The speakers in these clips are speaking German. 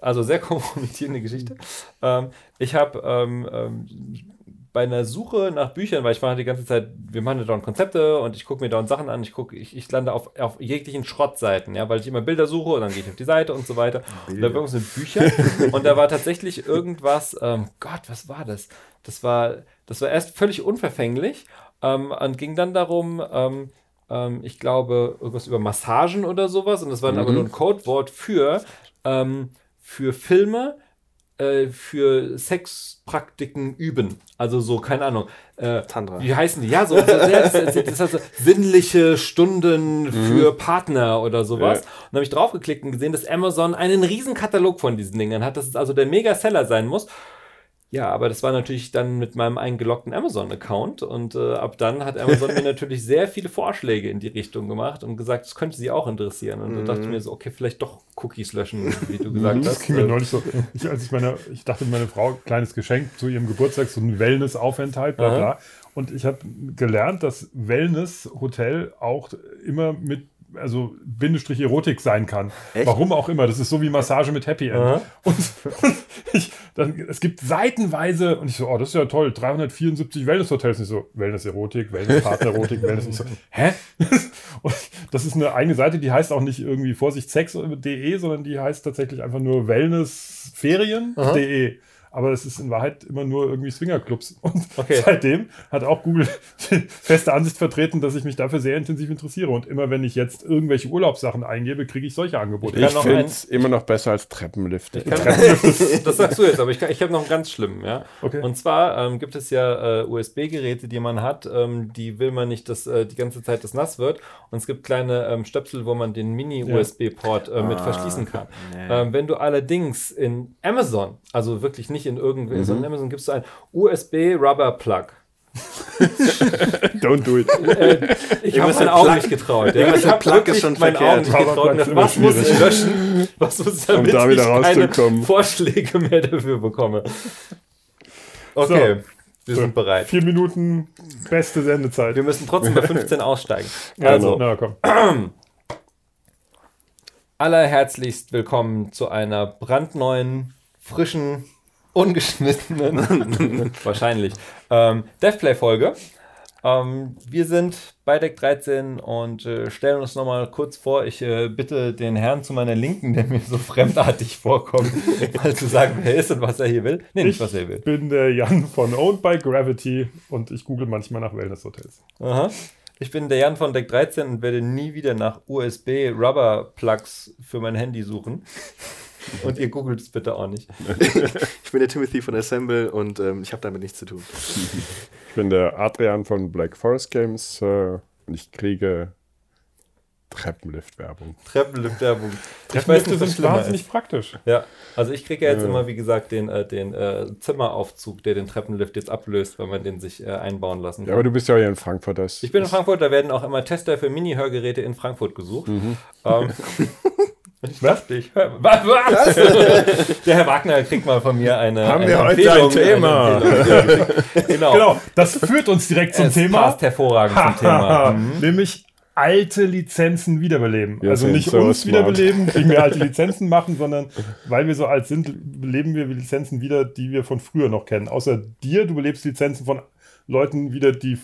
Also sehr kompromittierende Geschichte. Ähm, ich habe ähm, ähm, bei einer Suche nach Büchern, weil ich mache die ganze Zeit, wir machen dauernd Konzepte und ich gucke mir dauernd Sachen an, ich gucke, ich, ich lande auf, auf jeglichen Schrottseiten, ja, weil ich immer Bilder suche und dann gehe ich auf die Seite und so weiter. Und da sind Bücher und da war tatsächlich irgendwas, ähm, Gott, was war das? Das war, das war erst völlig unverfänglich ähm, und ging dann darum, ähm, ähm ich glaube, irgendwas über Massagen oder sowas und das war dann mhm. aber nur ein Codewort für, ähm, für Filme, äh, für Sexpraktiken üben. Also so, keine Ahnung. Äh, Tantra. Wie heißen die? Ja, so, so das, das heißt so, sinnliche Stunden mhm. für Partner oder sowas. Ja. Und habe ich draufgeklickt und gesehen, dass Amazon einen riesen Katalog von diesen Dingen hat, dass es also der Mega-Seller sein muss. Ja, aber das war natürlich dann mit meinem eingeloggten Amazon-Account und äh, ab dann hat Amazon mir natürlich sehr viele Vorschläge in die Richtung gemacht und gesagt, das könnte sie auch interessieren. Und mhm. da dachte ich mir so, okay, vielleicht doch Cookies löschen, wie du gesagt mhm. hast. Das ging mir neulich so. Ich, als ich meine, ich dachte, meine Frau, kleines Geschenk zu ihrem Geburtstag, so ein Wellness-Aufenthalt, bla bla. Und ich habe gelernt, dass Wellness-Hotel auch immer mit also Bindestrich Erotik sein kann. Echt? Warum auch immer. Das ist so wie Massage mit Happy End. Und, und ich, dann, es gibt seitenweise, und ich so, oh, das ist ja toll, 374 Wellness-Hotels. Ich so, Wellness-Erotik, Wellness-Partner-Erotik, Wellness. Ich so, hä? und das ist eine eigene Seite, die heißt auch nicht irgendwie Vorsicht Sex.de, sondern die heißt tatsächlich einfach nur Wellnessferien.de aber es ist in Wahrheit immer nur irgendwie Swingerclubs. Und okay. seitdem hat auch Google feste Ansicht vertreten, dass ich mich dafür sehr intensiv interessiere. Und immer wenn ich jetzt irgendwelche Urlaubssachen eingebe, kriege ich solche Angebote. Ich, finde es immer noch besser als Treppenlifte. Treppenlift das sagst du jetzt, aber ich, ich habe noch einen ganz schlimmen. Ja? Okay. Und zwar ähm, gibt es ja äh, USB-Geräte, die man hat, ähm, die will man nicht, dass äh, die ganze Zeit das nass wird. Und es gibt kleine ähm, Stöpsel, wo man den Mini-USB-Port äh, mit ah, verschließen kann. Nee. Ähm, wenn du allerdings in Amazon, also wirklich nicht in irgendwelchen, mhm. in Amazon gibst du ein USB Rubber Plug. Don't do it. Äh, ich habe meinen Augen nicht getraut. Ja. Ich habe Plug ist schon meinen Augen nicht getraut. Was muss ich löschen? Was muss ich damit um da wieder ich keine Vorschläge mehr dafür bekomme? Okay. So. Wir sind bereit. Vier Minuten, beste Sendezeit. Wir müssen trotzdem bei 15 aussteigen. Also, Na, komm. allerherzlichst willkommen zu einer brandneuen, frischen ungeschnittenen, wahrscheinlich, ähm, Deathplay-Folge. Ähm, wir sind bei Deck 13 und äh, stellen uns nochmal kurz vor. Ich äh, bitte den Herrn zu meiner Linken, der mir so fremdartig vorkommt, mal zu sagen, wer ist und was er hier will. Nee, nicht was er will. Ich bin der Jan von Owned by Gravity und ich google manchmal nach Wellness-Hotels. Aha. Ich bin der Jan von Deck 13 und werde nie wieder nach USB-Rubber-Plugs für mein Handy suchen. Und ihr googelt es bitte auch nicht. ich bin der Timothy von Assemble und ähm, ich habe damit nichts zu tun. Ich bin der Adrian von Black Forest Games äh, und ich kriege Treppenlift-Werbung. Treppenlift-Werbung. Treppenlifte sind wahnsinnig ist. praktisch. Ja, also ich kriege ja jetzt ja. immer, wie gesagt, den, äh, den äh, Zimmeraufzug, der den Treppenlift jetzt ablöst, weil man den sich äh, einbauen lassen kann. Ja, aber du bist ja hier in Frankfurt. Das ich bin in Frankfurt, da werden auch immer Tester für Mini-Hörgeräte in Frankfurt gesucht. Mhm. Ähm, Ich dachte, ich höre. Was? was? Der Herr Wagner kriegt mal von mir eine. Haben eine wir heute ein Thema? genau. genau. Das führt uns direkt zum es Thema. Passt hervorragend zum Thema. Mhm. Nämlich alte Lizenzen wiederbeleben. Wir also nicht so uns smart. wiederbeleben, wie wir alte Lizenzen machen, sondern weil wir so alt sind, beleben wir Lizenzen wieder, die wir von früher noch kennen. Außer dir, du belebst Lizenzen von Leuten wieder, die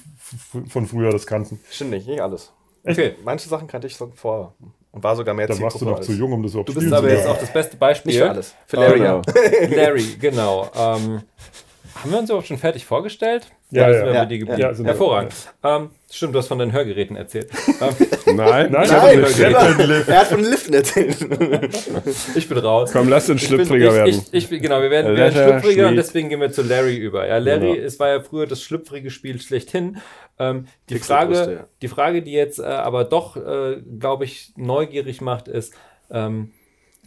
von früher das kannten. Stimmt nicht, nicht alles. Echt? Okay, manche Sachen kannte ich vor und war sogar mehr Dann warst du noch zu jung, um das überhaupt zu spielen. Du bist aber jetzt auch das beste Beispiel. Nicht für alles. Für Larry, ja. Larry, genau. Ähm, haben wir uns überhaupt schon fertig vorgestellt? Ja, ja, ja. ja, ja Hervorragend. Ähm, stimmt, du hast von deinen Hörgeräten erzählt. Ähm, nein, nein, nein er hat von den Liften erzählt. ich bin raus. Komm, lass uns schlüpfriger ich, werden. Ich, ich, genau, wir werden, wir werden schlüpfriger und deswegen gehen wir zu Larry über. Ja, Larry, genau. es war ja früher das schlüpfrige Spiel schlechthin. Ähm, die, Frage, ja. die Frage, die jetzt äh, aber doch, äh, glaube ich, neugierig macht, ist, ähm,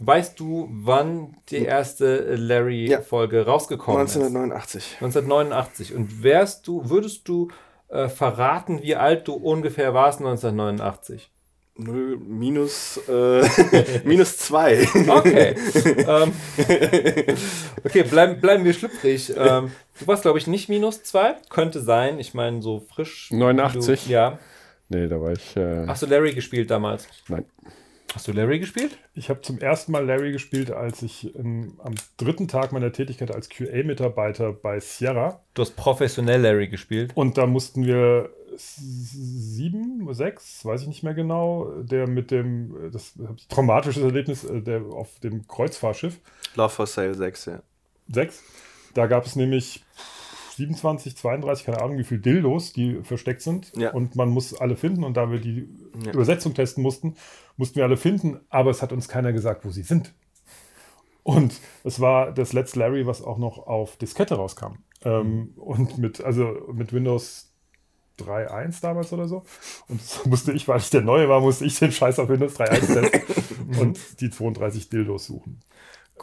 weißt du, wann die erste Larry-Folge ja. rausgekommen 1989. ist? 1989. 1989. Und wärst du, würdest du äh, verraten, wie alt du ungefähr warst 1989? Null minus, äh, minus zwei. Okay. ähm, okay, bleiben, bleiben wir schlüpfrig. Ähm, du warst, glaube ich, nicht minus zwei. Könnte sein. Ich meine, so frisch. 89? Du, ja. Nee, da war ich. Äh... Hast du Larry gespielt damals? Nein. Hast du Larry gespielt? Ich habe zum ersten Mal Larry gespielt, als ich ähm, am dritten Tag meiner Tätigkeit als QA-Mitarbeiter bei Sierra. Du hast professionell Larry gespielt. Und da mussten wir sieben, sechs, weiß ich nicht mehr genau, der mit dem, das traumatisches Erlebnis, äh, der auf dem Kreuzfahrschiff. Love for Sale 6, ja. Sechs. Da gab es nämlich 27, 32, keine Ahnung, wie viele Dildos, die versteckt sind. Ja. Und man muss alle finden. Und da wir die Ja. Übersetzung testen mussten, mussten wir alle finden. Aber es hat uns keiner gesagt, wo sie sind. Und es war das letzte Larry, was auch noch auf Diskette rauskam. Ähm, und mit, also mit Windows 3.1 damals oder so. Und das musste ich, weil ich der Neue war, musste ich den Scheiß auf Windows 3.1 testen und die 32 Dildos suchen.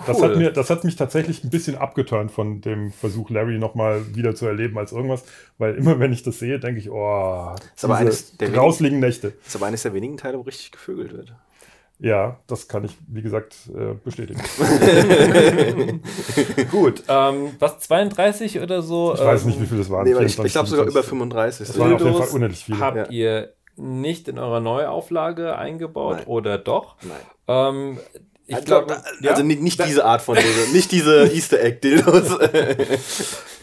Das, Cool. hat mir, das hat mich tatsächlich ein bisschen abgeturnt von dem Versuch, Larry nochmal wieder zu erleben als irgendwas, weil immer wenn ich das sehe, denke ich, oh, Ist aber eines der grausligen Nächte. Das ist aber eines der wenigen Teile, wo richtig gevögelt wird. Ja, das kann ich, wie gesagt, äh, bestätigen. Gut, ähm, was 32 oder so? Ich weiß ähm, nicht, wie viel das waren. Nee, ich, ich 24, glaube sogar über 25. 35. Das waren auf jeden Fall unendlich viele. Habt Ja. ihr nicht in eurer Neuauflage eingebaut Nein. oder doch? Nein. Ähm, ich Also, glaube, also nicht, nicht diese Art von Dildo, nicht diese Easter Egg Dildos.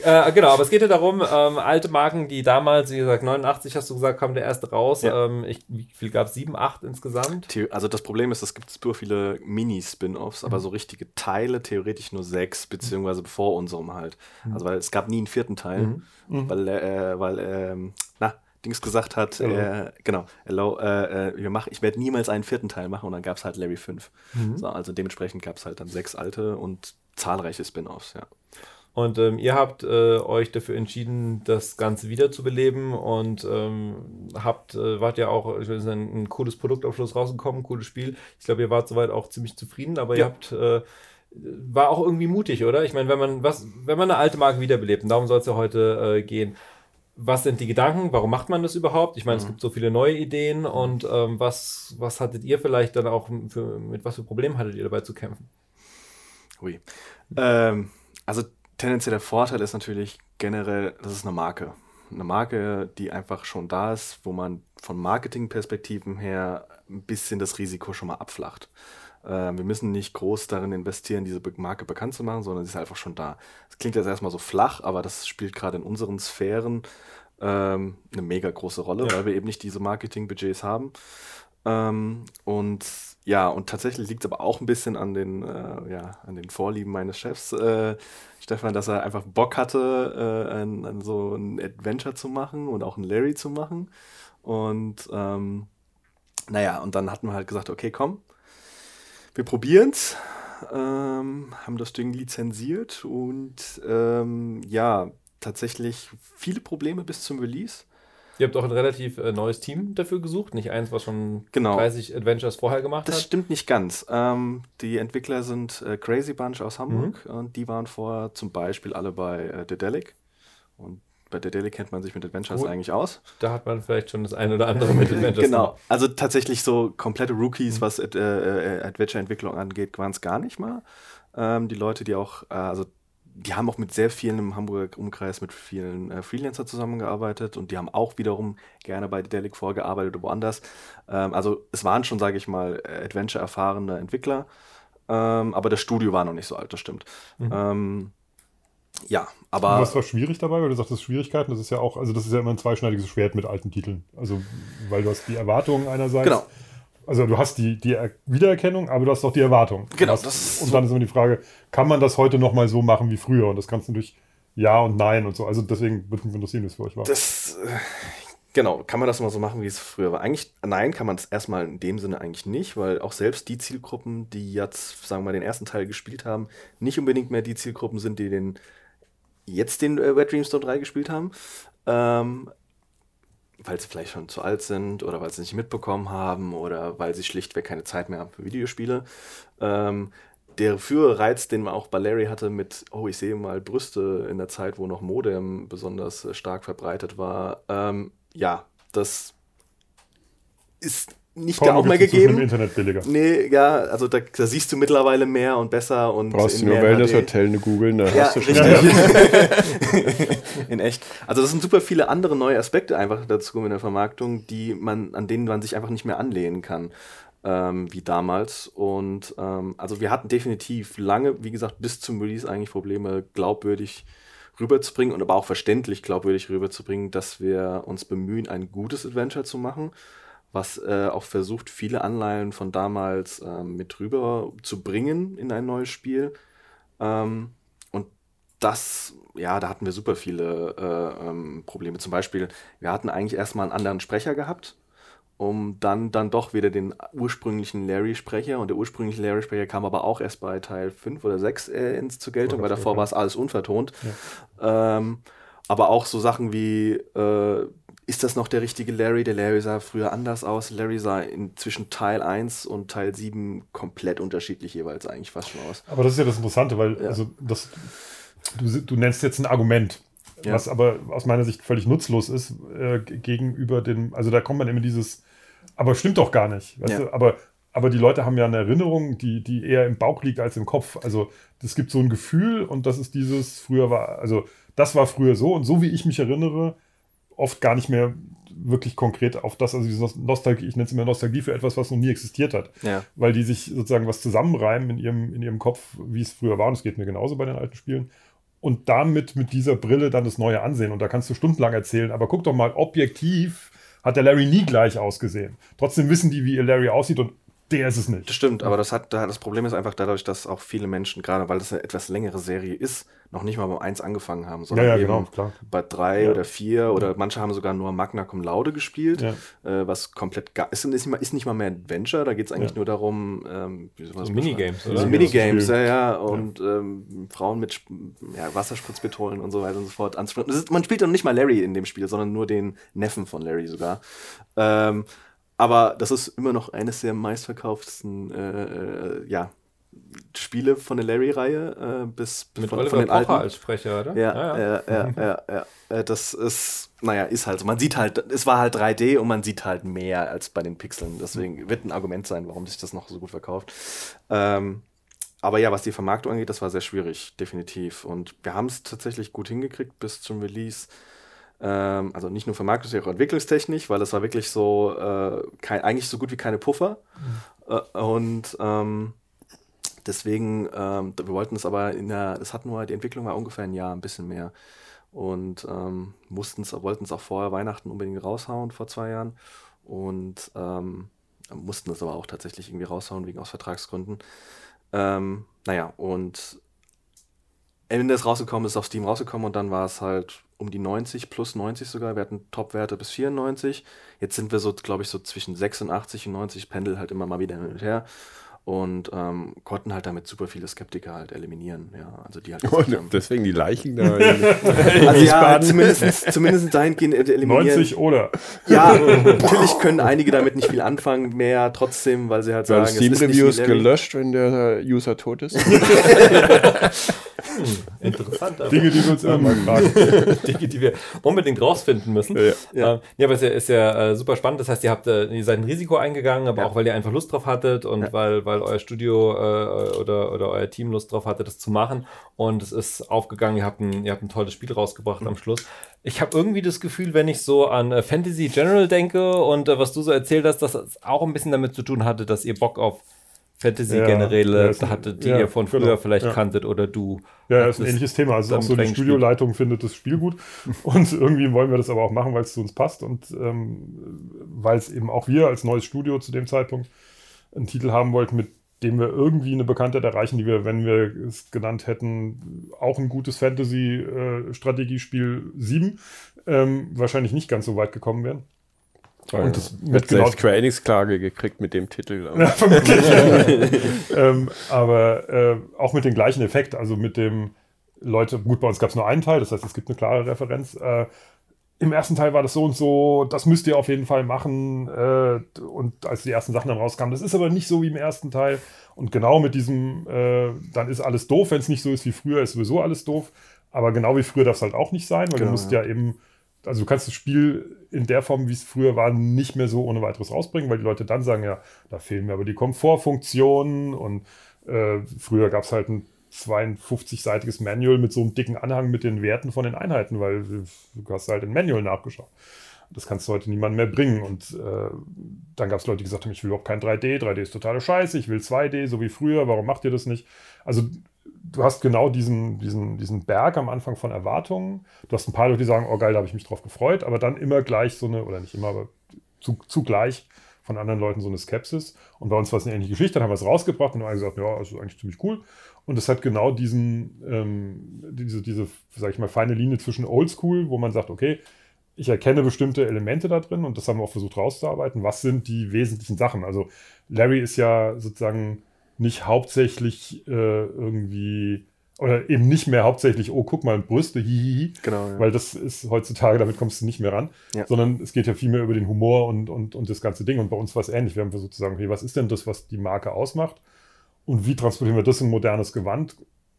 Äh, genau, aber es geht ja darum, ähm, alte Marken, die damals, wie gesagt, 89 hast du gesagt, kam der erste raus. Ja. Ähm, ich, wie viel gab es? Sieben, acht insgesamt? The- also das Problem ist, es gibt super viele Mini-Spin-Offs, Mhm. aber so richtige Teile theoretisch nur sechs, beziehungsweise vor unserem halt. Mhm. Also weil es gab nie einen vierten Teil, weil, äh, weil ähm, na, Dings gesagt hat, Hello. äh, genau, hello, äh, äh, wir machen, ich werde niemals einen vierten Teil machen und dann gab es halt Larry 5. Mhm. So, also dementsprechend gab es halt dann sechs alte und zahlreiche Spin-Offs, ja. Und ähm, ihr habt äh, euch dafür entschieden, das Ganze wiederzubeleben und ähm, habt, äh, wart ja auch, ich weiß ein, ein cooles Produkt am Schluss rausgekommen, cooles Spiel. Ich glaube, ihr wart soweit auch ziemlich zufrieden, aber ihr Ja. habt, äh, war auch irgendwie mutig, oder? Ich meine, wenn man was, wenn man eine alte Marke wiederbelebt, und darum soll es ja heute äh, gehen, was sind die Gedanken? Warum macht man das überhaupt? Ich meine, es gibt so viele neue Ideen und ähm, was, was hattet ihr vielleicht dann auch für, mit was für Problemen hattet ihr dabei zu kämpfen? Hui. Ähm, also tendenziell der Vorteil ist natürlich generell, das ist eine Marke. Eine Marke, die einfach schon da ist, wo man von Marketingperspektiven her ein bisschen das Risiko schon mal abflacht. Ähm, wir müssen nicht groß darin investieren, diese Marke bekannt zu machen, sondern sie ist einfach schon da. Das klingt jetzt erstmal so flach, aber das spielt gerade in unseren Sphären ähm, eine mega große Rolle, weil wir eben nicht diese Marketingbudgets haben. Ähm, und ja, und tatsächlich liegt es aber auch ein bisschen an den, äh, ja, an den Vorlieben meines Chefs, äh, Stefan, dass er einfach Bock hatte, äh, ein, ein, so ein Adventure zu machen und auch ein Larry zu machen. Und ähm, naja, und dann hatten wir halt gesagt, okay, komm, wir probieren's. Ähm, haben das Ding lizenziert und ähm, ja, tatsächlich viele Probleme bis zum Release. Ihr habt auch ein relativ äh, neues Team dafür gesucht, nicht eins, was schon Genau. 30 Adventures vorher gemacht Das hat. stimmt nicht ganz. Ähm, die Entwickler sind äh, Crazy Bunch aus Hamburg und die waren vorher zum Beispiel alle bei äh, Dedelic. Und bei Dedelic kennt man sich mit Adventures Gut. eigentlich aus. Da hat man vielleicht schon das eine oder andere mit Adventures Genau. Also tatsächlich so komplette Rookies, Mhm. was äh, äh, Adventure-Entwicklung angeht, waren es gar nicht mal. Ähm, die Leute, die auch, äh, also die haben auch mit sehr vielen im Hamburger Umkreis mit vielen äh, Freelancer zusammengearbeitet und die haben auch wiederum gerne bei Dedelic vorgearbeitet oder woanders. Ähm, also es waren schon, sage ich mal, äh, Adventure-erfahrene Entwickler, ähm, aber das Studio war noch nicht so alt, das stimmt. Mhm. Ja, Und aber was war schwierig dabei? Weil du sagtest Schwierigkeiten, das ist ja auch, also das ist ja immer ein zweischneidiges Schwert mit alten Titeln. Also, weil du hast die Erwartungen einerseits. Genau. Also du hast die, die Er- Wiedererkennung, aber du hast auch die Erwartung. Genau, Hast, das ist und so- dann ist immer die Frage, kann man das heute nochmal so machen wie früher? Und das kannst du durch Ja und Nein und so. Also deswegen würde mich interessieren, wie es für euch war. Das, äh, genau, kann man das mal so machen, wie es früher war? Eigentlich, nein, kann man es erstmal in dem Sinne eigentlich nicht, weil auch selbst die Zielgruppen, die jetzt, sagen wir mal, den ersten Teil gespielt haben, nicht unbedingt mehr die Zielgruppen sind, die den jetzt den äh, Wet Dream Storm 3 gespielt haben. Ähm, weil sie vielleicht schon zu alt sind oder weil sie nicht mitbekommen haben oder weil sie schlichtweg keine Zeit mehr haben für Videospiele. Ähm, der frühere Reiz, den man auch bei Larry hatte mit, oh, ich sehe mal Brüste in der Zeit, wo noch Modem besonders äh, stark verbreitet war, ähm, ja, das ist nicht da Porno auch mehr inzwischen im gegeben. Internet billiger. Nee, ja, also da, da siehst du mittlerweile mehr und besser und Brauchst du nur Wellness. Hotel eine googeln, da Ja, hast du schon. richtig. in echt. Also das sind super viele andere neue Aspekte einfach dazu in der Vermarktung, die man, an denen man sich einfach nicht mehr anlehnen kann. ähm, wie damals. Und ähm, also wir hatten definitiv lange, wie gesagt, bis zum Release eigentlich Probleme, glaubwürdig rüberzubringen und aber auch verständlich glaubwürdig rüberzubringen, dass wir uns bemühen, ein gutes Adventure zu machen, was äh, auch versucht, viele Anleihen von damals äh, mit rüber zu bringen in ein neues Spiel. Ähm, und das, ja, da hatten wir super viele äh, ähm, Probleme. Zum Beispiel, wir hatten eigentlich erstmal einen anderen Sprecher gehabt um dann, dann doch wieder den ursprünglichen Larry-Sprecher. Und der ursprüngliche Larry-Sprecher kam aber auch erst bei Teil 5 oder 6 äh, ins, zur Geltung, weil davor war es alles unvertont. Ja. Ähm, aber auch so Sachen wie, äh, ist das noch der richtige Larry? Der Larry sah früher anders aus. Larry sah in, zwischen Teil 1 und Teil 7 komplett unterschiedlich jeweils eigentlich fast schon aus. Aber das ist ja das Interessante, weil ja. also das, du, du nennst jetzt ein Argument. Ja. Was aber aus meiner Sicht völlig nutzlos ist äh, gegenüber dem, also da kommt man immer dieses, aber stimmt doch gar nicht. Ja. Du? Aber, aber die Leute haben ja eine Erinnerung, die, die eher im Bauch liegt als im Kopf. Also es gibt so ein Gefühl und das ist dieses, früher war, also das war früher so und so wie ich mich erinnere, oft gar nicht mehr wirklich konkret auf das, also diese Nostalgie, ich nenne es immer Nostalgie für etwas, was noch nie existiert hat. Ja. Weil die sich sozusagen was zusammenreimen in ihrem, in ihrem Kopf, wie es früher war. Und es geht mir genauso bei den alten Spielen und damit mit dieser Brille dann das Neue ansehen. Und da kannst du stundenlang erzählen, aber guck doch mal, objektiv hat der Larry nie gleich ausgesehen. Trotzdem wissen die, wie ihr Larry aussieht und der ist es nicht. Das stimmt, aber das, hat, das Problem ist einfach dadurch, dass auch viele Menschen, gerade weil das eine etwas längere Serie ist, noch nicht mal beim 1 angefangen haben, sondern ja, ja, genau, klar. bei 3 ja. oder 4 oder manche haben sogar nur Magna Cum Laude gespielt, äh, was komplett gar, ist, ist, nicht mal, ist nicht mal mehr Adventure, da geht es eigentlich nur darum, ähm, so Minigames, oder? So Minigames, ja, ja, und ähm, Frauen mit Wasserspritzpistolen und so weiter und so fort anzusprechen. Man spielt dann nicht mal Larry in dem Spiel, sondern nur den Neffen von Larry sogar. Ähm, aber das ist immer noch eines der meistverkauftesten äh, äh ja, Spiele von der Larry-Reihe, äh, bis, Mit von, Oliver von den Pocher alten. als Sprecher, oder? Ja, ja, ja, ja, ja, ja, äh, Das ist, naja, ist halt so. Man sieht halt, es war halt 3D und man sieht halt mehr als bei den Pixeln. Deswegen wird ein Argument sein, warum sich das noch so gut verkauft. Ähm, aber ja, was die Vermarktung angeht, das war sehr schwierig, definitiv. Und wir haben es tatsächlich gut hingekriegt bis zum Release. Ähm, also nicht nur vermarktung, sondern auch entwicklungstechnisch, weil das war wirklich so, äh, kein, eigentlich so gut wie keine Puffer. Mhm. Äh, und ähm, Deswegen, ähm, wir wollten es aber in der, das hat nur, die Entwicklung war ungefähr ein Jahr, ein bisschen mehr. Und ähm, mussten es, wollten es auch vorher Weihnachten unbedingt raushauen vor zwei Jahren. Und ähm, mussten es aber auch tatsächlich irgendwie raushauen, wegen aus Vertragsgründen. Ähm, naja, und Ende ist rausgekommen, ist auf Steam rausgekommen und dann war es halt um die 90 plus 90 sogar. Wir hatten Top-Werte bis 94. Jetzt sind wir so, glaube ich, so zwischen 86 und 90, pendel halt immer mal wieder hin und her und ähm, konnten halt damit super viele Skeptiker halt eliminieren. Ja, also die halt oh, deswegen die Leichen da. also ja, zumindest, zumindest dahingehend eliminieren. 90 oder? Ja, natürlich können einige damit nicht viel anfangen mehr, trotzdem, weil sie halt sagen, Steam Reviews gelöscht, wenn der User tot ist. hm, interessant. Aber. Dinge, die wir uns irgendwann fragen. Dinge, die wir unbedingt rausfinden müssen. Ja, ja. Ähm, ja aber es ist ja, ist ja äh, super spannend. Das heißt, ihr habt äh, ihr seid ein Risiko eingegangen, aber ja. auch weil ihr einfach Lust drauf hattet und weil, weil weil euer Studio äh, oder, oder euer Team Lust drauf hatte, das zu machen. Und es ist aufgegangen, ihr habt ein, ihr habt ein tolles Spiel rausgebracht mhm. am Schluss. Ich habe irgendwie das Gefühl, wenn ich so an äh, Fantasy General denke und äh, was du so erzählt hast, dass es auch ein bisschen damit zu tun hatte, dass ihr Bock auf Fantasy-Generäle ja, hattet, die ja, ihr von früher genau, vielleicht ja. kanntet oder du. Ja, ist ein ähnliches Thema. Also auch so die Studioleitung findet das Spiel gut und irgendwie wollen wir das aber auch machen, weil es zu uns passt und ähm, weil es eben auch wir als neues Studio zu dem Zeitpunkt einen Titel haben wollten, mit dem wir irgendwie eine Bekanntheit erreichen, die wir, wenn wir es genannt hätten, auch ein gutes Fantasy-Strategiespiel äh, 7, ähm, wahrscheinlich nicht ganz so weit gekommen wären. Und das mit genau Square Enix Klage gekriegt mit dem Titel. Ja, ähm, aber äh, auch mit dem gleichen Effekt, also mit dem Leute, gut, bei uns gab es nur einen Teil, das heißt, es gibt eine klare Referenz. Äh, im ersten Teil war das so und so, das müsst ihr auf jeden Fall machen. Äh, und als die ersten Sachen dann rauskamen, das ist aber nicht so wie im ersten Teil. Und genau mit diesem, äh, dann ist alles doof, wenn es nicht so ist wie früher, ist sowieso alles doof. Aber genau wie früher darf es halt auch nicht sein, weil genau, du musst ja. ja eben, also du kannst das Spiel in der Form, wie es früher war, nicht mehr so ohne weiteres rausbringen, weil die Leute dann sagen, ja, da fehlen mir aber die Komfortfunktionen und äh, früher gab es halt ein 52-seitiges Manual mit so einem dicken Anhang mit den Werten von den Einheiten, weil du hast halt ein Manual nachgeschaut. Das kannst du heute niemandem mehr bringen. Und äh, dann gab es Leute, die gesagt haben, ich will überhaupt kein 3D, 3D ist totale Scheiße, ich will 2D, so wie früher, warum macht ihr das nicht? Also du hast genau diesen, diesen, diesen Berg am Anfang von Erwartungen. Du hast ein paar Leute, die sagen, oh geil, da habe ich mich drauf gefreut, aber dann immer gleich so eine, oder nicht immer, aber zu, zugleich von anderen Leuten so eine Skepsis. Und bei uns war es eine ähnliche Geschichte, dann haben wir es rausgebracht und haben gesagt, ja, das ist eigentlich ziemlich cool. Und es hat genau diesen, ähm, diese, diese, sag ich mal, feine Linie zwischen Oldschool, wo man sagt, okay, ich erkenne bestimmte Elemente da drin und das haben wir auch versucht rauszuarbeiten. Was sind die wesentlichen Sachen? Also Larry ist ja sozusagen nicht hauptsächlich äh, irgendwie oder eben nicht mehr hauptsächlich, oh, guck mal, Brüste, hihihi. Genau, ja. Weil das ist heutzutage, damit kommst du nicht mehr ran. Ja. Sondern es geht ja viel mehr über den Humor und, und, und das ganze Ding. Und bei uns war es ähnlich. Wir haben versucht zu sagen, okay, was ist denn das, was die Marke ausmacht? Und wie transportieren wir das in modernes Gewand?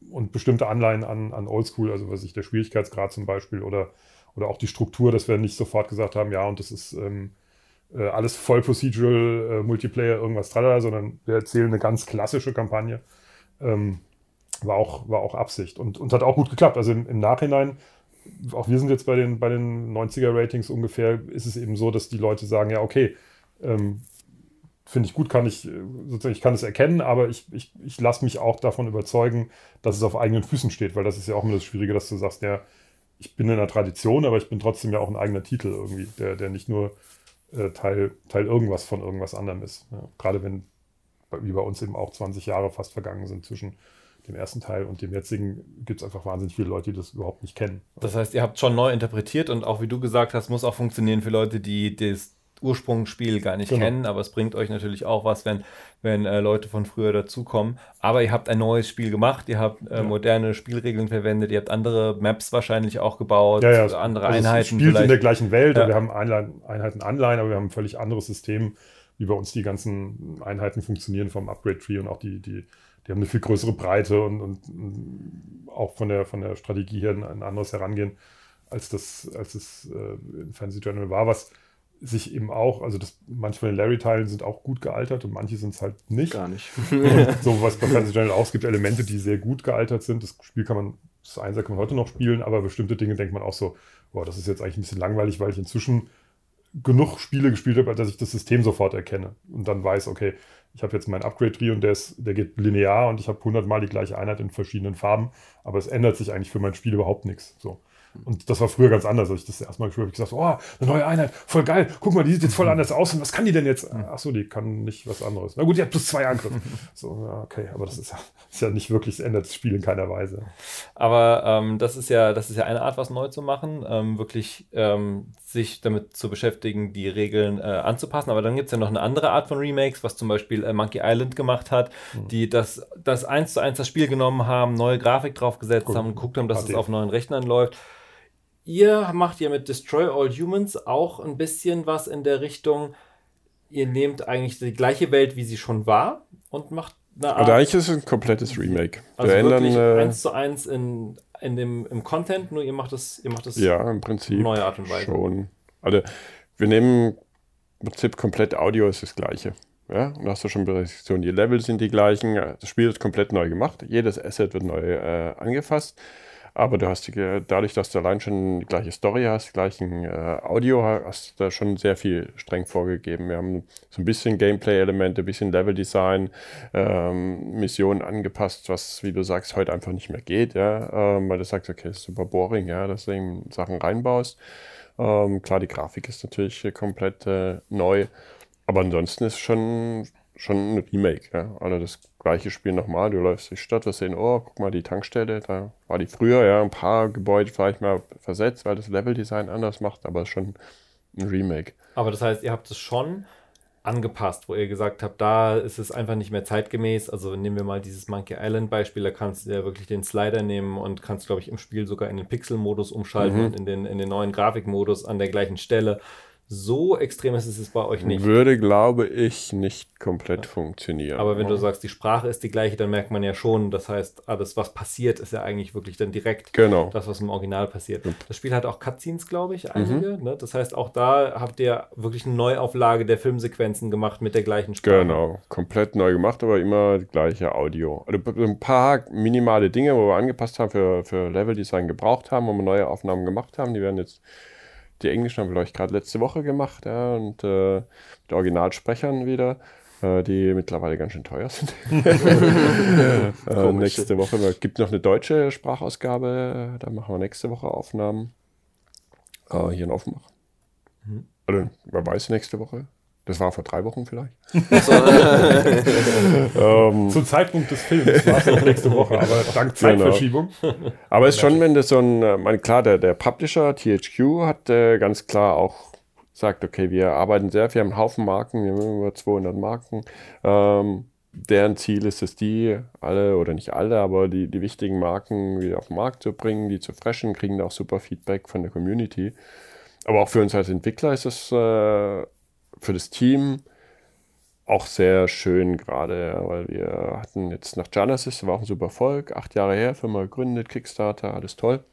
Und bestimmte Anleihen an, an Oldschool, also was ich, der Schwierigkeitsgrad zum Beispiel oder, oder auch die Struktur, dass wir nicht sofort gesagt haben, ja, und das ist ähm, äh, alles voll Procedural, äh, Multiplayer, irgendwas tralala, sondern wir erzählen eine ganz klassische Kampagne. Ähm, war auch, war auch Absicht und, und hat auch gut geklappt. Also im, im Nachhinein, auch wir sind jetzt bei den, bei den 90er-Ratings ungefähr, ist es eben so, dass die Leute sagen, ja, okay, ähm, finde ich gut, kann ich, sozusagen, ich kann es erkennen, aber ich, ich, ich lasse mich auch davon überzeugen, dass es auf eigenen Füßen steht, weil das ist ja auch immer das Schwierige, dass du sagst, ja, ich bin in einer Tradition, aber ich bin trotzdem ja auch ein eigener Titel irgendwie, der, der nicht nur äh, Teil, Teil irgendwas von irgendwas anderem ist. Ja, gerade wenn, wie bei uns eben auch 20 Jahre fast vergangen sind zwischen dem ersten Teil und dem jetzigen gibt es einfach wahnsinnig viele Leute, die das überhaupt nicht kennen. Das heißt, ihr habt schon neu interpretiert und auch wie du gesagt hast, muss auch funktionieren für Leute, die das Ursprungsspiel gar nicht Genau. kennen, aber es bringt euch natürlich auch was, wenn, wenn äh, Leute von früher dazukommen. Aber ihr habt ein neues Spiel gemacht, ihr habt äh, Ja. moderne Spielregeln verwendet, ihr habt andere Maps wahrscheinlich auch gebaut, Ja, ja, andere also Einheiten Es spielt in vielleicht. der gleichen Welt wir haben Einlein, Einheiten Anleihen, aber wir haben ein völlig anderes System, wie bei uns die ganzen Einheiten funktionieren vom Upgrade-Tree und auch die, die, die haben eine viel größere Breite und, und, und auch von der, von der Strategie her ein, ein anderes Herangehen, als das, als es äh, in Fantasy Journal war, was sich eben auch, also das, manche von den Larry-Teilen sind auch gut gealtert und manche sind es halt nicht. Gar nicht. So was bei Fantasy Journal auch, es gibt Elemente, die sehr gut gealtert sind. Das Spiel kann man, das Einser kann man heute noch spielen, aber bestimmte Dinge denkt man auch so, boah, das ist jetzt eigentlich ein bisschen langweilig, weil ich inzwischen genug Spiele gespielt habe, dass ich das System sofort erkenne und dann weiß, okay, ich habe jetzt meinen Upgrade-Tree und der, ist, der geht linear und ich habe hundertmal die gleiche Einheit in verschiedenen Farben, aber es ändert sich eigentlich für mein Spiel überhaupt nichts. So. Und das war früher ganz anders, als ich das erstmal gespielt habe. Ich gesagt, oh, eine neue Einheit, voll geil. Guck mal, die sieht jetzt voll anders aus. Und was kann die denn jetzt? Ach so, die kann nicht was anderes. Na gut, die hat plus zwei Angriffe. So, ja, okay, aber das ist ja, ist ja nicht wirklich, es ändert das Spiel in keiner Weise. Aber ähm, das ist ja, das ist ja eine Art, was neu zu machen, ähm, wirklich ähm, sich damit zu beschäftigen, die Regeln äh, anzupassen. Aber dann gibt es ja noch eine andere Art von Remakes, was zum Beispiel äh, Monkey Island gemacht hat, die das, das eins zu eins das Spiel genommen haben, neue Grafik draufgesetzt Gut. haben und geguckt haben, dass HD. es auf neuen Rechnern läuft. Ihr macht ja mit Destroy All Humans auch ein bisschen was in der Richtung, ihr nehmt eigentlich die gleiche Welt, wie sie schon war und macht eine Aber eigentlich ist es ein komplettes Remake. also Wir ändern, wirklich äh, eins zu eins in, in dem, im Content, nur ihr macht das, ihr macht das ja, im Prinzip neue Art und Weise. schon. Also, wir nehmen im Prinzip komplett Audio ist das gleiche. Ja, und hast du schon Präzision. Die Level sind die gleichen. Das Spiel ist komplett neu gemacht. Jedes Asset wird neu äh, angefasst. Aber du hast dadurch, dass du allein schon die gleiche Story hast, gleichen äh, Audio, hast du da schon sehr viel streng vorgegeben. Wir haben so ein bisschen Gameplay-Elemente, ein bisschen Level-Design, ähm, Missionen angepasst, was, wie du sagst, heute einfach nicht mehr geht, ja, ähm, weil du sagst, okay, ist super boring, ja, dass du eben Sachen reinbaust. Ähm, klar, die Grafik ist natürlich komplett äh, neu, aber ansonsten ist schon schon ein Remake, ja. Also das gleiche Spiel nochmal, du läufst durch die Stadt, wirst sehen, oh, guck mal, die Tankstelle, da war die früher, ja, ein paar Gebäude vielleicht mal versetzt, weil das Leveldesign anders macht, aber schon ein Remake. Aber das heißt, ihr habt es schon angepasst, wo ihr gesagt habt, da ist es einfach nicht mehr zeitgemäß. Also nehmen wir mal dieses Monkey Island Beispiel, da kannst du ja wirklich den Slider nehmen und kannst, glaube ich, im Spiel sogar in den Pixel-Modus umschalten Mhm. und in den, in den neuen Grafikmodus an der gleichen Stelle. So extrem ist es bei euch nicht. Würde, glaube ich, nicht komplett funktionieren. Aber wenn du sagst, die Sprache ist die gleiche, dann merkt man ja schon, das heißt, alles, was passiert, ist ja eigentlich wirklich dann direkt Genau. das, was im Original passiert. Das Spiel hat auch Cutscenes, glaube Mhm. ich, einige. Ne? Das heißt, auch da habt ihr wirklich eine Neuauflage der Filmsequenzen gemacht mit der gleichen Sprache. Genau, komplett neu gemacht, aber immer das gleiche Audio. Also ein paar minimale Dinge, wo wir angepasst haben, für, für Leveldesign gebraucht haben, wo wir neue Aufnahmen gemacht haben, die werden jetzt die englischen haben wir, glaube ich, gerade letzte Woche gemacht, ja, und äh, mit Originalsprechern wieder, äh, die mittlerweile ganz schön teuer sind. äh, nächste Woche es gibt noch eine deutsche Sprachausgabe, da machen wir nächste Woche Aufnahmen äh, hier in Offenbach. Mhm. Also, wer weiß, nächste Woche. Das war vor drei Wochen vielleicht. ähm, Zum Zeitpunkt des Films war es noch nächste Woche, aber dank genau. Zeitverschiebung. Genau. Aber es ist schon, wenn das so ein, äh, mein, klar, der, der Publisher THQ hat äh, ganz klar auch gesagt, okay, wir arbeiten sehr viel, haben einen Haufen Marken, wir haben über 200 Marken. Ähm, deren Ziel ist es, die alle oder nicht alle, aber die, die wichtigen Marken wieder auf den Markt zu bringen, die zu freshen, kriegen da auch super Feedback von der Community. Aber auch für uns als Entwickler ist es äh, für das Team auch sehr schön gerade, weil wir hatten jetzt nach Genesis, war auch ein super Erfolg, acht Jahre her, Firma gegründet, Kickstarter, alles toll.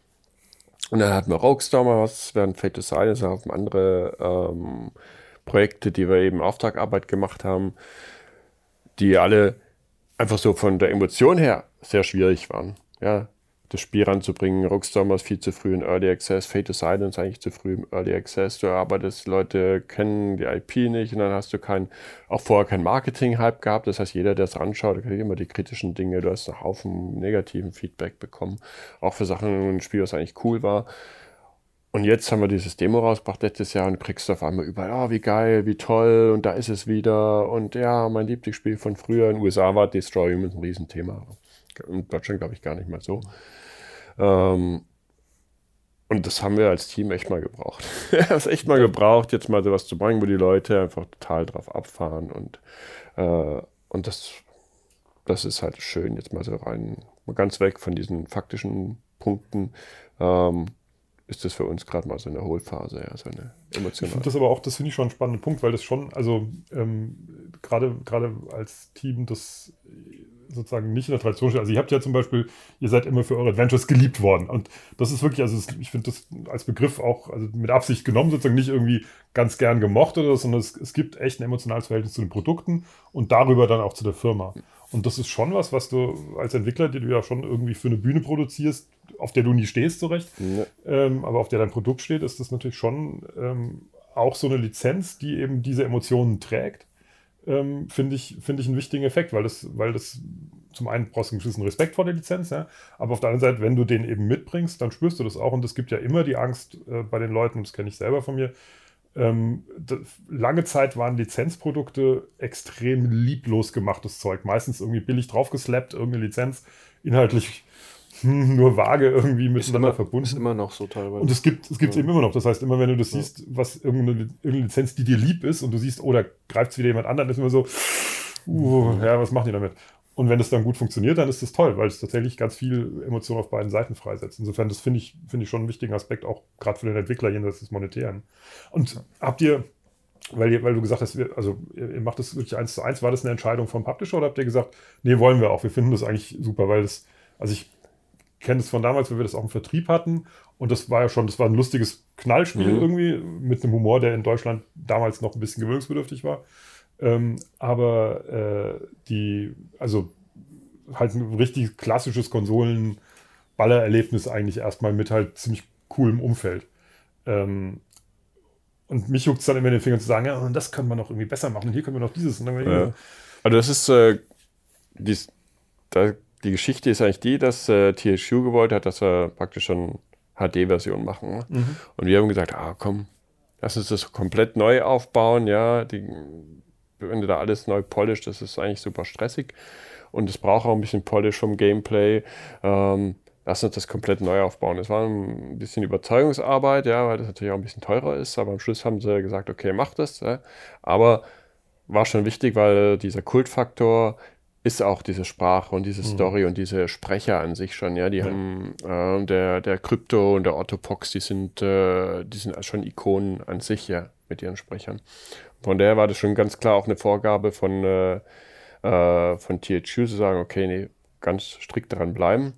Und dann hatten wir Rockstar mal was, während Fate Silence haben andere ähm, Projekte, die wir eben Auftragarbeit gemacht haben, die alle einfach so von der Emotion her sehr schwierig waren. Ja, das Spiel ranzubringen. Rockstar war viel zu früh in Early Access, Fate to Silence eigentlich zu früh im Early Access. Du arbeitest, Leute kennen die IP nicht und dann hast du kein, auch vorher kein Marketing-Hype gehabt. Das heißt, jeder, der es anschaut, kriegt immer die kritischen Dinge. Du hast einen Haufen negativen Feedback bekommen. Auch für Sachen, ein Spiel, was eigentlich cool war. Und jetzt haben wir dieses Demo rausgebracht letztes Jahr und kriegst du auf einmal überall, oh, wie geil, wie toll und da ist es wieder und ja, mein Lieblingsspiel von früher in den USA war Destroy Humans ein Riesenthema. In Deutschland glaube ich gar nicht mal so. Ähm, und das haben wir als Team echt mal gebraucht. Es echt mal gebraucht, jetzt mal sowas zu bringen, wo die Leute einfach total drauf abfahren. Und, äh, und das, das ist halt schön, jetzt mal so rein, mal ganz weg von diesen faktischen Punkten. Ähm, ist das für uns gerade mal so eine Hohlphase, ja, so eine emotionale. Ich finde das aber auch, das finde ich schon einen spannenden Punkt, weil das schon, also ähm, gerade als Team, das sozusagen nicht in der Tradition steht. Also ihr habt ja zum Beispiel, ihr seid immer für eure Adventures geliebt worden. Und das ist wirklich, also ich finde das als Begriff auch also mit Absicht genommen, sozusagen nicht irgendwie ganz gern gemocht oder so, sondern es, es gibt echt ein emotionales Verhältnis zu den Produkten und darüber dann auch zu der Firma. Und das ist schon was, was du als Entwickler, die du ja schon irgendwie für eine Bühne produzierst, auf der du nie stehst, zurecht, ja. ähm, aber auf der dein Produkt steht, ist das natürlich schon ähm, auch so eine Lizenz, die eben diese Emotionen trägt ähm, finde ich, find ich einen wichtigen Effekt, weil das, weil das zum einen brauchst du einen gewissen Respekt vor der Lizenz, ja, aber auf der anderen Seite, wenn du den eben mitbringst, dann spürst du das auch und es gibt ja immer die Angst äh, bei den Leuten, das kenne ich selber von mir, ähm, lange Zeit waren Lizenzprodukte extrem lieblos gemachtes Zeug, meistens irgendwie billig draufgeslappt, irgendeine Lizenz, inhaltlich nur vage irgendwie miteinander immer, verbunden. Ist immer noch so teilweise. Und es gibt es gibt's ja. eben immer noch. Das heißt, immer wenn du das ja. siehst, was irgendeine, irgendeine, Lizenz, die dir lieb ist, und du siehst, oh, da greift es wieder jemand an, dann ist immer so, uh, ja, was machen die damit? Und wenn es dann gut funktioniert, dann ist das toll, weil es tatsächlich ganz viel Emotion auf beiden Seiten freisetzt. Insofern, das finde ich, finde ich schon einen wichtigen Aspekt, auch gerade für den Entwickler jenseits des Monetären. Und habt ihr, weil, ihr, weil du gesagt hast, also ihr macht das wirklich eins zu eins, war das eine Entscheidung vom Publisher oder habt ihr gesagt, nee, wollen wir auch, wir finden das eigentlich super, weil das, also ich kenne es von damals, wo wir das auch im Vertrieb hatten. Und das war ja schon, das war ein lustiges Knallspiel mhm. irgendwie, mit einem Humor, der in Deutschland damals noch ein bisschen gewöhnungsbedürftig war. Ähm, aber äh, die, also halt ein richtig klassisches Konsolen-Ballererlebnis eigentlich erstmal mit halt ziemlich coolem Umfeld. Ähm, und mich juckt es dann immer in den Fingern zu sagen, ja, und das können wir noch irgendwie besser machen, und hier können wir noch dieses. Und dann ja. Also das ist, äh, dies, da die Geschichte ist eigentlich die, dass äh, THQ gewollt hat, dass wir praktisch schon HD-Version machen. Ne? Mhm. Und wir haben gesagt, ah komm, lass uns das komplett neu aufbauen, ja, die, wenn du da alles neu polished, das ist eigentlich super stressig und es braucht auch ein bisschen Polish vom Gameplay. Ähm, lass uns das komplett neu aufbauen. Das war ein bisschen Überzeugungsarbeit, ja, weil das natürlich auch ein bisschen teurer ist, aber am Schluss haben sie gesagt, okay, mach das. Ja. Aber war schon wichtig, weil dieser Kultfaktor ist auch diese Sprache und diese mhm. Story mhm. und diese Sprecher an sich schon, ja, die ja. haben äh, der, der Krypto und der Ottopox, die sind, äh, die sind schon Ikonen an sich, ja, mit ihren Sprechern. Von daher war das schon ganz klar auch eine Vorgabe von, äh, äh von THQ zu sagen, okay, nee, ganz strikt daran bleiben.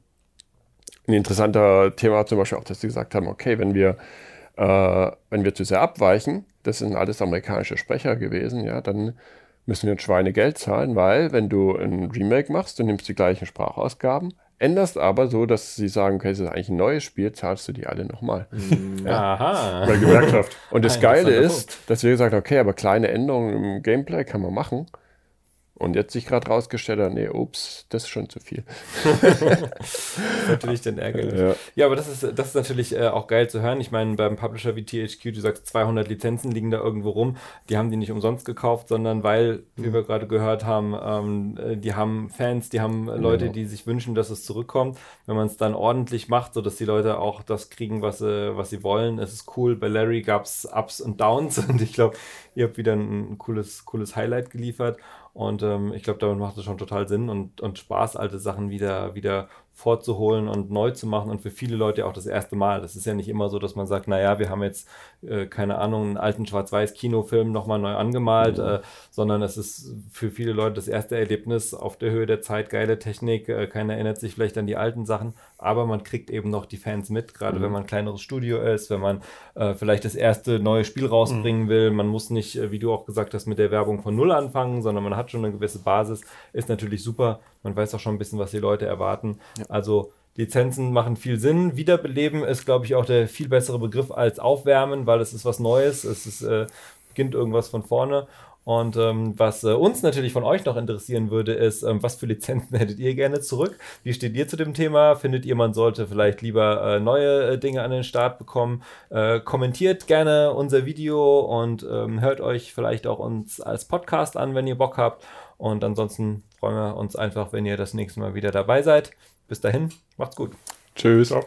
Ein interessanter Thema war zum Beispiel auch, dass sie gesagt haben, okay, wenn wir, äh, wenn wir zu sehr abweichen, das sind alles amerikanische Sprecher gewesen, ja, dann müssen wir ein Schweinegeld zahlen, weil wenn du ein Remake machst, du nimmst die gleichen Sprachausgaben, änderst aber so, dass sie sagen, okay, es ist eigentlich ein neues Spiel, zahlst du die alle nochmal. Aha. Bei Gewerkschaft. Und das Geile ist, dass wir gesagt haben, okay, aber kleine Änderungen im Gameplay kann man machen. Und jetzt sich gerade rausgestellt hat, nee, ups, das ist schon zu viel. natürlich dann ärgerlich. Ja. Ja. aber das ist, das ist natürlich äh, auch geil zu hören. Ich meine, beim Publisher wie THQ, du sagst, 200 Lizenzen liegen da irgendwo rum. Die haben die nicht umsonst gekauft, sondern weil, wie wir gerade gehört haben, ähm, äh, die haben Fans, die haben Leute, die sich wünschen, dass es zurückkommt. Wenn man es dann ordentlich macht, sodass die Leute auch das kriegen, was sie, was sie wollen, es ist cool. Bei Larry gab es Ups und Downs und ich glaube, ihr habt wieder ein, ein cooles, cooles Highlight geliefert. Und ähm, ich glaube, damit macht es schon total Sinn und, und Spaß, alte Sachen wieder, wieder vorzuholen und neu zu machen und für viele Leute auch das erste Mal. Das ist ja nicht immer so, dass man sagt, naja, wir haben jetzt, äh, keine Ahnung, einen alten Schwarz-Weiß-Kinofilm nochmal neu angemalt, äh, sondern es ist für viele Leute das erste Erlebnis auf der Höhe der Zeit, geile Technik, äh, keiner erinnert sich vielleicht an die alten Sachen, aber man kriegt eben noch die Fans mit, gerade wenn man ein kleineres Studio ist, wenn man äh, vielleicht das erste neue Spiel rausbringen will. Man muss nicht, äh, wie du auch gesagt hast, mit der Werbung von Null anfangen, sondern man hat schon eine gewisse Basis. Ist natürlich super. Man weiß auch schon ein bisschen, was die Leute erwarten. Also Lizenzen machen viel Sinn. Wiederbeleben ist, glaube ich, auch der viel bessere Begriff als Aufwärmen, weil es ist was Neues. Es ist, äh, beginnt irgendwas von vorne. Und ähm, was äh, uns natürlich von euch noch interessieren würde, ist, ähm, was für Lizenzen hättet ihr gerne zurück? Wie steht ihr zu dem Thema? Findet ihr, man sollte vielleicht lieber äh, neue äh, Dinge an den Start bekommen? Äh, kommentiert gerne unser Video und ähm, hört euch vielleicht auch uns als Podcast an, wenn ihr Bock habt. Und ansonsten freuen wir uns einfach, wenn ihr das nächste Mal wieder dabei seid. Bis dahin, macht's gut. Tschüss. Ciao.